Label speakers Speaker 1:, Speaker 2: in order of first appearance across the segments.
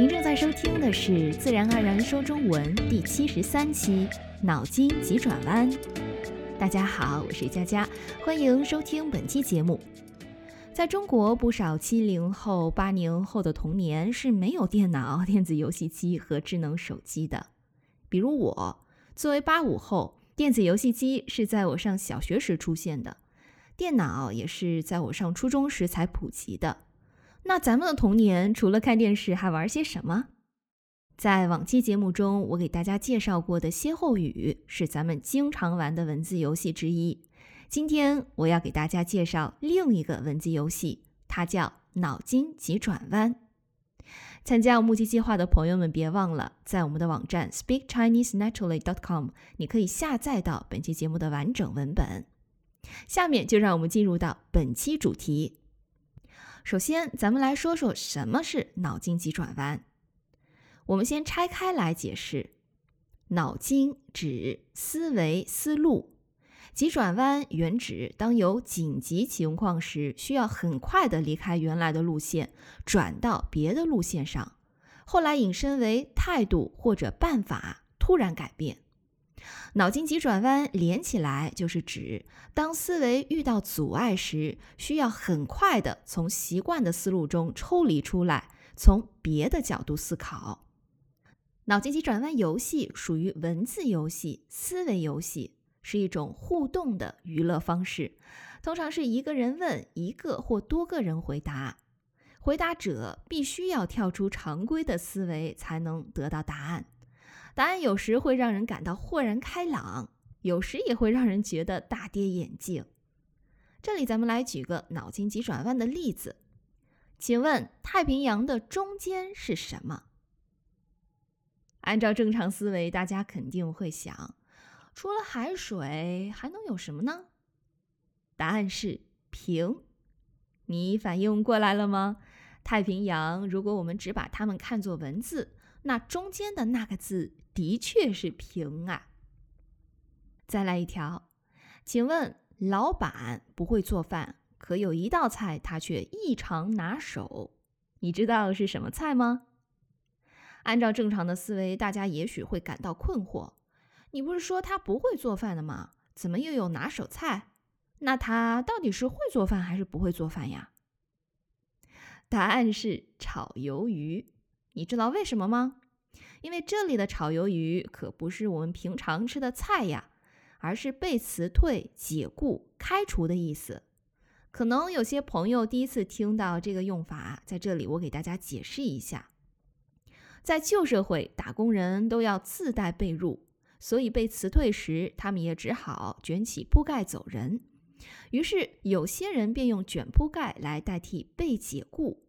Speaker 1: 您正在收听的是《自然而然说中文》第七十三期《脑筋急转弯》。大家好，我是佳佳，欢迎收听本期节目。在中国，不少七零后、八零后的童年是没有电脑、电子游戏机和智能手机的。比如我，作为八五后，电子游戏机是在我上小学时出现的，电脑也是在我上初中时才普及的。那咱们的童年除了看电视，还玩些什么？在往期节目中，我给大家介绍过的歇后语是咱们经常玩的文字游戏之一。今天我要给大家介绍另一个文字游戏，它叫脑筋急转弯。参加目击计划的朋友们，别忘了在我们的网站 speakchinesenaturally.com，你可以下载到本期节目的完整文本。下面就让我们进入到本期主题。首先，咱们来说说什么是脑筋急转弯。我们先拆开来解释：脑筋指思维、思路；急转弯原指当有紧急情况时，需要很快的离开原来的路线，转到别的路线上。后来引申为态度或者办法突然改变。脑筋急转弯连起来就是指，当思维遇到阻碍时，需要很快的从习惯的思路中抽离出来，从别的角度思考。脑筋急转弯游戏属于文字游戏、思维游戏，是一种互动的娱乐方式，通常是一个人问一个或多个人回答，回答者必须要跳出常规的思维才能得到答案。答案有时会让人感到豁然开朗，有时也会让人觉得大跌眼镜。这里咱们来举个脑筋急转弯的例子，请问太平洋的中间是什么？按照正常思维，大家肯定会想，除了海水还能有什么呢？答案是平。你反应过来了吗？太平洋，如果我们只把它们看作文字，那中间的那个字。的确是平啊。再来一条，请问老板不会做饭，可有一道菜他却异常拿手，你知道是什么菜吗？按照正常的思维，大家也许会感到困惑。你不是说他不会做饭的吗？怎么又有拿手菜？那他到底是会做饭还是不会做饭呀？答案是炒鱿鱼。你知道为什么吗？因为这里的炒鱿鱼可不是我们平常吃的菜呀，而是被辞退、解雇、开除的意思。可能有些朋友第一次听到这个用法，在这里我给大家解释一下。在旧社会，打工人都要自带被褥，所以被辞退时，他们也只好卷起铺盖走人。于是，有些人便用卷铺盖来代替被解雇。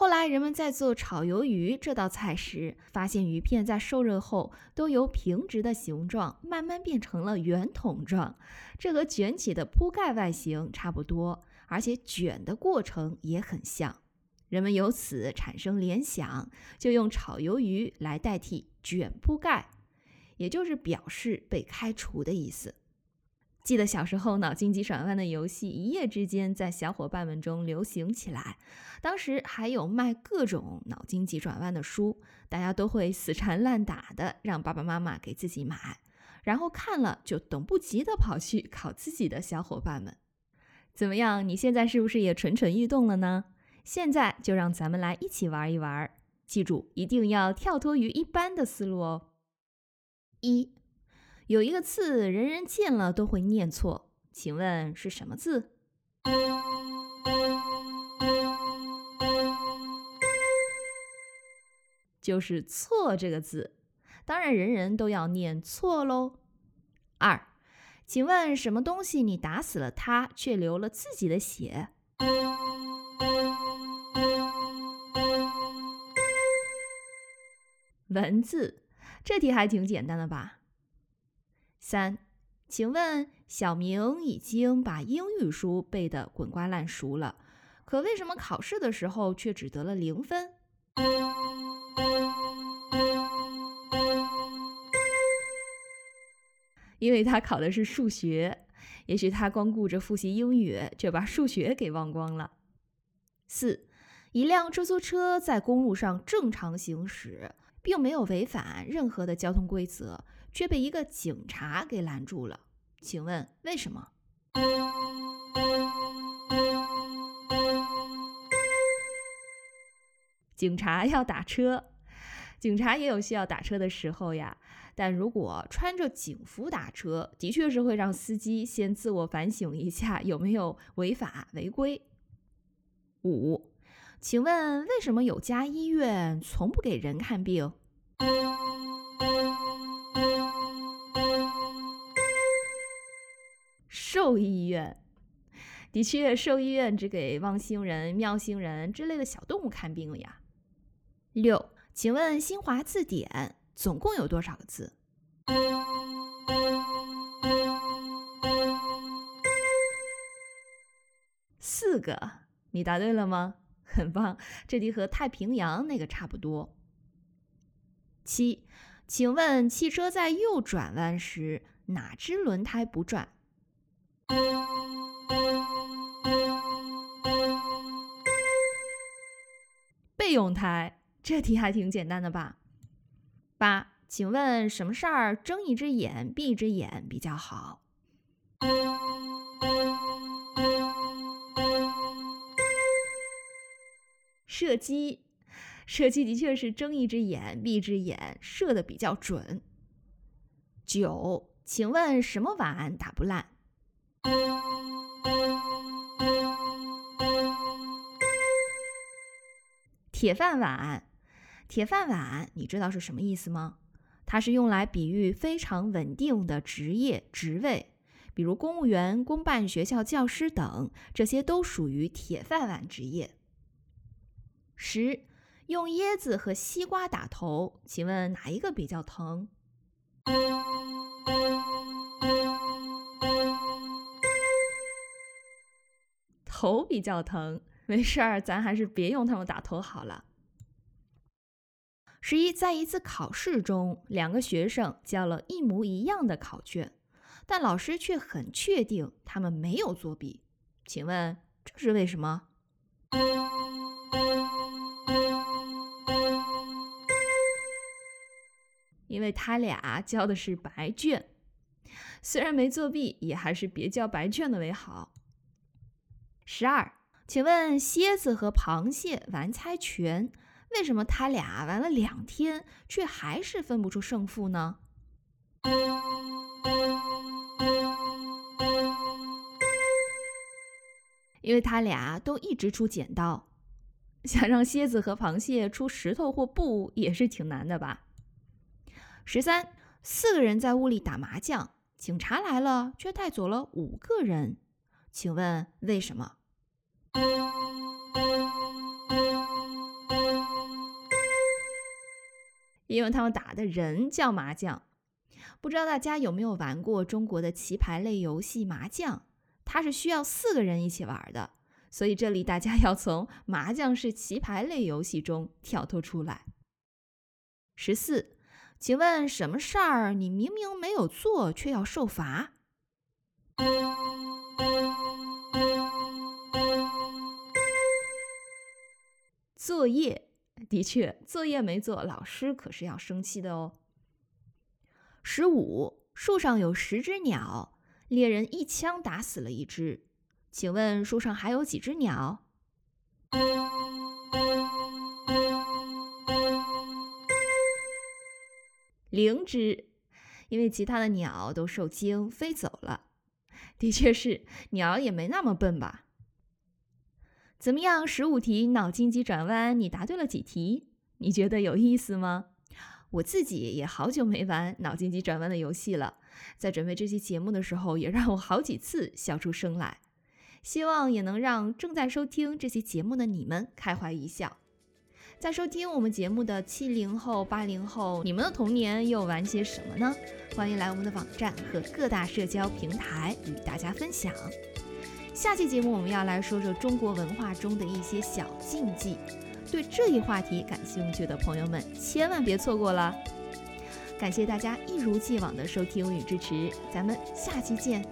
Speaker 1: 后来，人们在做炒鱿鱼这道菜时，发现鱼片在受热后都由平直的形状慢慢变成了圆筒状，这和卷起的铺盖外形差不多，而且卷的过程也很像。人们由此产生联想，就用炒鱿鱼来代替卷铺盖，也就是表示被开除的意思。记得小时候脑筋急转弯的游戏一夜之间在小伙伴们中流行起来，当时还有卖各种脑筋急转弯的书，大家都会死缠烂打的让爸爸妈妈给自己买，然后看了就等不及的跑去考自己的小伙伴们。怎么样？你现在是不是也蠢蠢欲动了呢？现在就让咱们来一起玩一玩，记住一定要跳脱于一般的思路哦。一。有一个字，人人见了都会念错，请问是什么字？就是“错”这个字，当然人人都要念错喽。二，请问什么东西你打死了它，却流了自己的血？文字，这题还挺简单的吧？三，请问小明已经把英语书背得滚瓜烂熟了，可为什么考试的时候却只得了零分？因为他考的是数学，也许他光顾着复习英语，却把数学给忘光了。四，一辆出租车在公路上正常行驶，并没有违反任何的交通规则，却被一个警察给拦住了。请问为什么？警察要打车，警察也有需要打车的时候呀。但如果穿着警服打车，的确是会让司机先自我反省一下有没有违法违规。五，请问为什么有家医院从不给人看病？兽医院，的确，兽医院只给汪星人、喵星人之类的小动物看病了呀。六，请问新华字典总共有多少个字？四个，你答对了吗？很棒，这题和太平洋那个差不多。七，请问汽车在右转弯时哪只轮胎不转？备用胎。这题还挺简单的吧？八，请问什么事儿睁一只眼闭一只眼比较好？射击，射击的确是睁一只眼闭一只眼，射的比较准。九，请问什么碗打不烂？铁饭碗。铁饭碗，你知道是什么意思吗？它是用来比喻非常稳定的职业职位，比如公务员、公办学校教师等，这些都属于铁饭碗职业。十，用椰子和西瓜打头，请问哪一个比较疼？头比较疼，没事儿，咱还是别用它们打头好了。十一，在一次考试中，两个学生交了一模一样的考卷，但老师却很确定他们没有作弊。请问这是为什么？因为他俩交的是白卷，虽然没作弊，也还是别交白卷的为好。十二，请问蝎子和螃蟹玩猜拳。为什么他俩玩了两天，却还是分不出胜负呢？因为他俩都一直出剪刀，想让蝎子和螃蟹出石头或布也是挺难的吧？十三，四个人在屋里打麻将，警察来了却带走了五个人，请问为什么？因为他们打的人叫麻将，不知道大家有没有玩过中国的棋牌类游戏麻将？它是需要四个人一起玩的，所以这里大家要从麻将是棋牌类游戏中跳脱出来。十四，请问什么事儿你明明没有做却要受罚？作业。的确，作业没做，老师可是要生气的哦。十五，树上有十只鸟，猎人一枪打死了一只，请问树上还有几只鸟？零只，因为其他的鸟都受惊飞走了。的确是，鸟也没那么笨吧。怎么样？十五题脑筋急转弯，你答对了几题？你觉得有意思吗？我自己也好久没玩脑筋急转弯的游戏了，在准备这期节目的时候，也让我好几次笑出声来。希望也能让正在收听这期节目的你们开怀一笑。在收听我们节目的七零后、八零后，你们的童年又玩些什么呢？欢迎来我们的网站和各大社交平台与大家分享。下期节目我们要来说说中国文化中的一些小禁忌，对这一话题感兴趣的朋友们千万别错过了。感谢大家一如既往的收听与支持，咱们下期见。